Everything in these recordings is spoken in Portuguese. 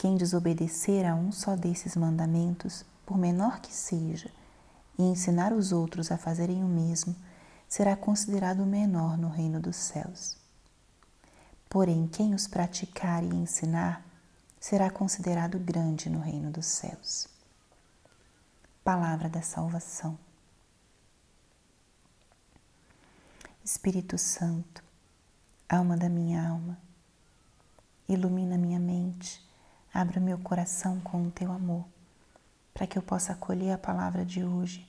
quem desobedecer a um só desses mandamentos, por menor que seja, e ensinar os outros a fazerem o mesmo, será considerado menor no reino dos céus. Porém, quem os praticar e ensinar, será considerado grande no reino dos céus. Palavra da salvação. Espírito Santo, alma da minha alma, ilumina minha mente Abra meu coração com o teu amor, para que eu possa acolher a palavra de hoje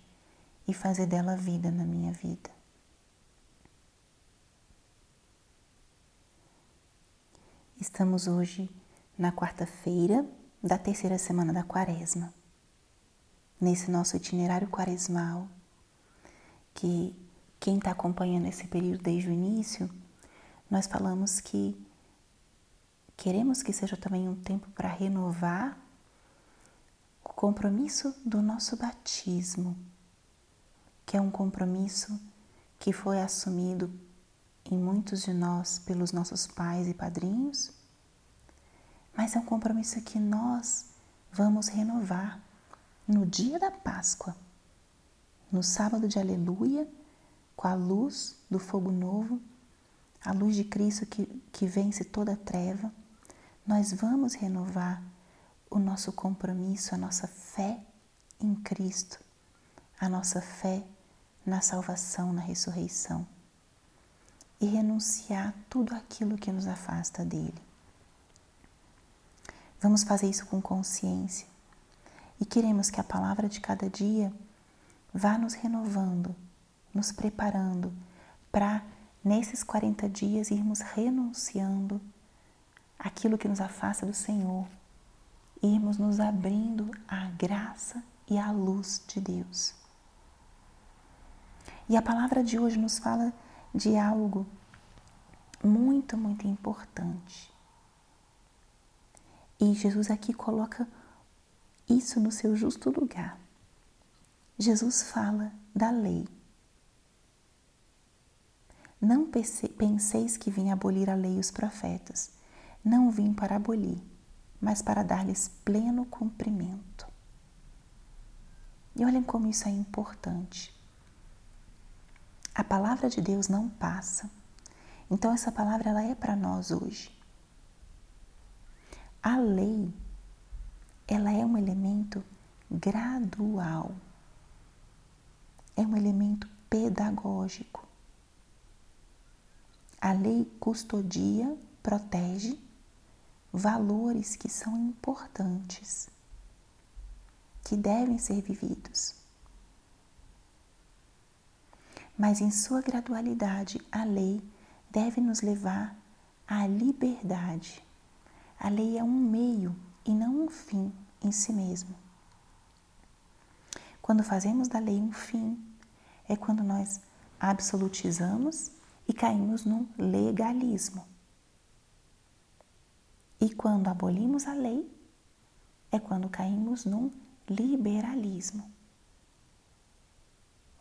e fazer dela vida na minha vida. Estamos hoje na quarta-feira da terceira semana da Quaresma. Nesse nosso itinerário quaresmal, que quem está acompanhando esse período desde o início, nós falamos que Queremos que seja também um tempo para renovar o compromisso do nosso batismo, que é um compromisso que foi assumido em muitos de nós pelos nossos pais e padrinhos, mas é um compromisso que nós vamos renovar no dia da Páscoa, no sábado de Aleluia, com a luz do fogo novo, a luz de Cristo que, que vence toda treva nós vamos renovar o nosso compromisso, a nossa fé em Cristo, a nossa fé na salvação, na ressurreição e renunciar tudo aquilo que nos afasta dele. Vamos fazer isso com consciência e queremos que a palavra de cada dia vá nos renovando, nos preparando para, nesses 40 dias, irmos renunciando aquilo que nos afasta do Senhor, irmos nos abrindo à graça e à luz de Deus. E a palavra de hoje nos fala de algo muito, muito importante. E Jesus aqui coloca isso no seu justo lugar. Jesus fala da lei. Não penseis que vim abolir a lei e os profetas. Não vim para abolir, mas para dar-lhes pleno cumprimento. E olhem como isso é importante. A palavra de Deus não passa. Então essa palavra ela é para nós hoje. A lei ela é um elemento gradual. É um elemento pedagógico. A lei custodia, protege valores que são importantes, que devem ser vividos. Mas em sua gradualidade, a lei deve nos levar à liberdade. A lei é um meio e não um fim em si mesmo. Quando fazemos da lei um fim, é quando nós absolutizamos e caímos no legalismo. E quando abolimos a lei, é quando caímos num liberalismo.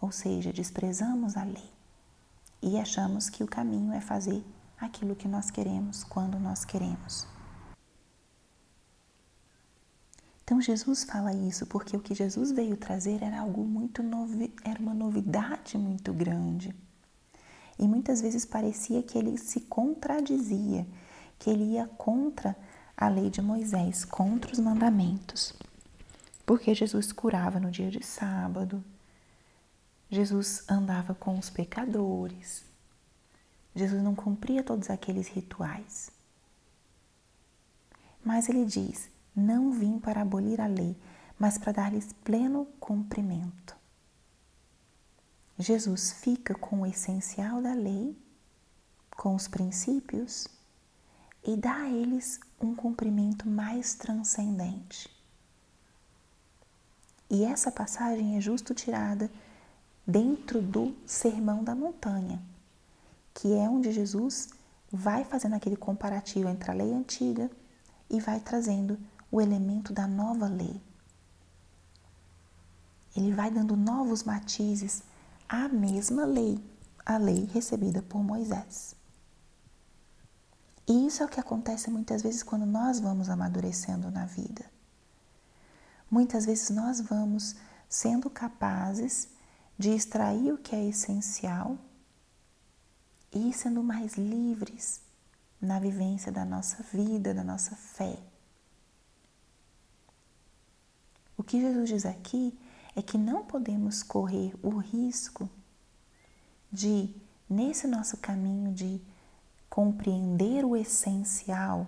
Ou seja, desprezamos a lei e achamos que o caminho é fazer aquilo que nós queremos quando nós queremos. Então Jesus fala isso porque o que Jesus veio trazer era algo muito novi, era uma novidade muito grande. E muitas vezes parecia que ele se contradizia, que ele ia contra a lei de Moisés, contra os mandamentos. Porque Jesus curava no dia de sábado, Jesus andava com os pecadores, Jesus não cumpria todos aqueles rituais. Mas ele diz: Não vim para abolir a lei, mas para dar-lhes pleno cumprimento. Jesus fica com o essencial da lei, com os princípios e dá a eles um cumprimento mais transcendente. E essa passagem é justo tirada dentro do Sermão da Montanha, que é onde Jesus vai fazendo aquele comparativo entre a lei antiga e vai trazendo o elemento da nova lei. Ele vai dando novos matizes à mesma lei, a lei recebida por Moisés. E isso é o que acontece muitas vezes quando nós vamos amadurecendo na vida. Muitas vezes nós vamos sendo capazes de extrair o que é essencial e sendo mais livres na vivência da nossa vida, da nossa fé. O que Jesus diz aqui é que não podemos correr o risco de, nesse nosso caminho de compreender o essencial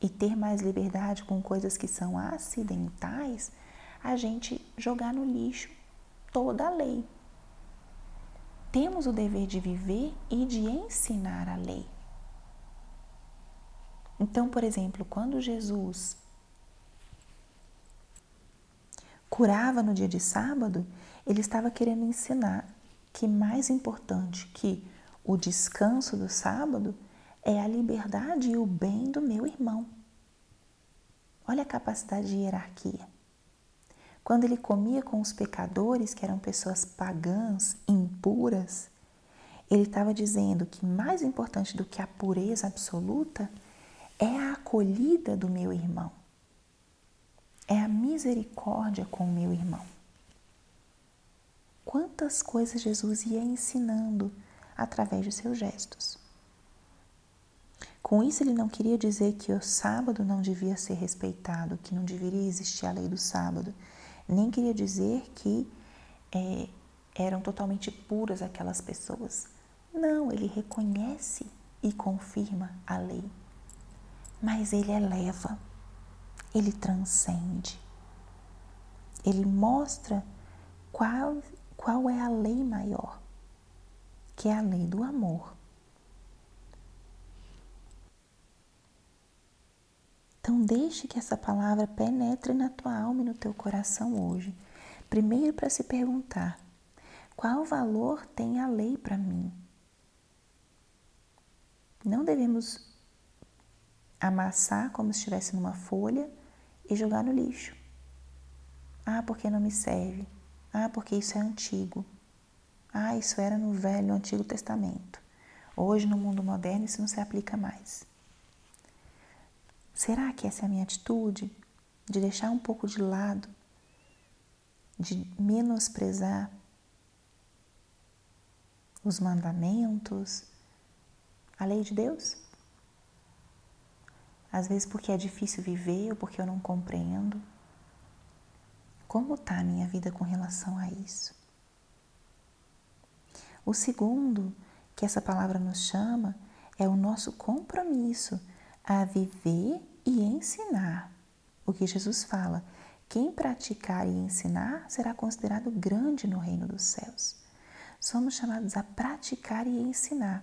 e ter mais liberdade com coisas que são acidentais, a gente jogar no lixo toda a lei. Temos o dever de viver e de ensinar a lei. Então, por exemplo, quando Jesus curava no dia de sábado, ele estava querendo ensinar que mais importante que o descanso do sábado é a liberdade e o bem do meu irmão. Olha a capacidade de hierarquia. Quando ele comia com os pecadores, que eram pessoas pagãs, impuras, ele estava dizendo que mais importante do que a pureza absoluta é a acolhida do meu irmão, é a misericórdia com o meu irmão. Quantas coisas Jesus ia ensinando através de seus gestos. Com isso, ele não queria dizer que o sábado não devia ser respeitado, que não deveria existir a lei do sábado, nem queria dizer que é, eram totalmente puras aquelas pessoas. Não, ele reconhece e confirma a lei, mas ele eleva, ele transcende, ele mostra qual, qual é a lei maior, que é a lei do amor. Então, deixe que essa palavra penetre na tua alma e no teu coração hoje. Primeiro, para se perguntar: qual valor tem a lei para mim? Não devemos amassar como se estivesse numa folha e jogar no lixo. Ah, porque não me serve. Ah, porque isso é antigo. Ah, isso era no Velho, Antigo Testamento. Hoje, no mundo moderno, isso não se aplica mais. Será que essa é a minha atitude? De deixar um pouco de lado, de menosprezar os mandamentos, a lei de Deus? Às vezes porque é difícil viver ou porque eu não compreendo. Como está a minha vida com relação a isso? O segundo que essa palavra nos chama é o nosso compromisso a viver e ensinar. O que Jesus fala: quem praticar e ensinar será considerado grande no reino dos céus. Somos chamados a praticar e ensinar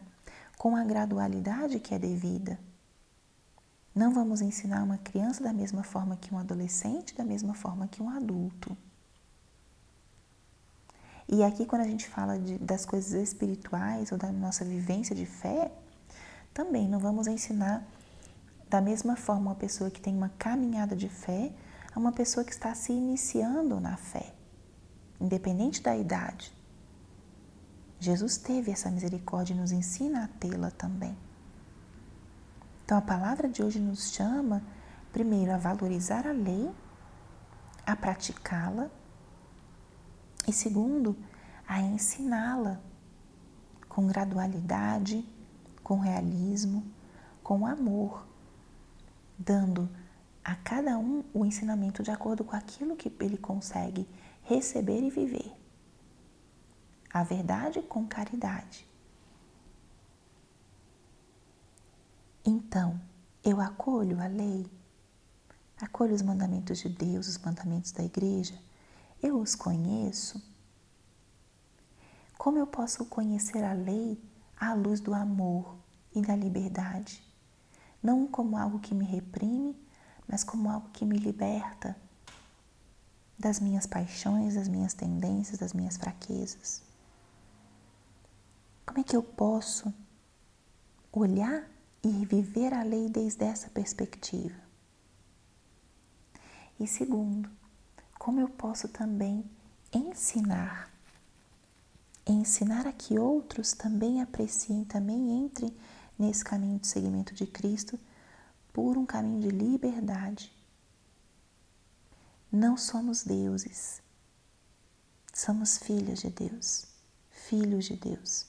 com a gradualidade que é devida. Não vamos ensinar uma criança da mesma forma que um adolescente, da mesma forma que um adulto. E aqui, quando a gente fala de, das coisas espirituais ou da nossa vivência de fé, também não vamos ensinar da mesma forma, uma pessoa que tem uma caminhada de fé a uma pessoa que está se iniciando na fé, independente da idade. Jesus teve essa misericórdia e nos ensina a tê-la também. Então, a palavra de hoje nos chama, primeiro, a valorizar a lei, a praticá-la, e segundo, a ensiná-la com gradualidade, com realismo, com amor dando a cada um o ensinamento de acordo com aquilo que ele consegue receber e viver. A verdade com caridade. Então, eu acolho a lei, acolho os mandamentos de Deus, os mandamentos da igreja, eu os conheço. Como eu posso conhecer a lei à luz do amor e da liberdade? não como algo que me reprime, mas como algo que me liberta das minhas paixões, das minhas tendências, das minhas fraquezas. Como é que eu posso olhar e viver a lei desde essa perspectiva? E segundo, como eu posso também ensinar ensinar a que outros também apreciem, também entrem nesse caminho de seguimento de Cristo por um caminho de liberdade. Não somos deuses, somos filhas de Deus, filhos de Deus.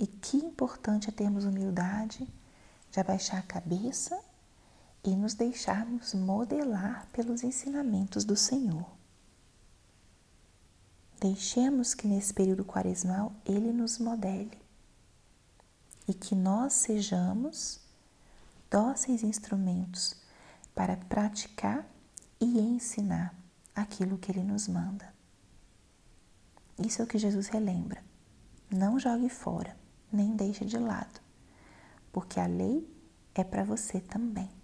E que importante é termos humildade de abaixar a cabeça e nos deixarmos modelar pelos ensinamentos do Senhor. Deixemos que nesse período quaresmal ele nos modele e que nós sejamos dóceis instrumentos para praticar e ensinar aquilo que ele nos manda. Isso é o que Jesus relembra. Não jogue fora, nem deixe de lado, porque a lei é para você também.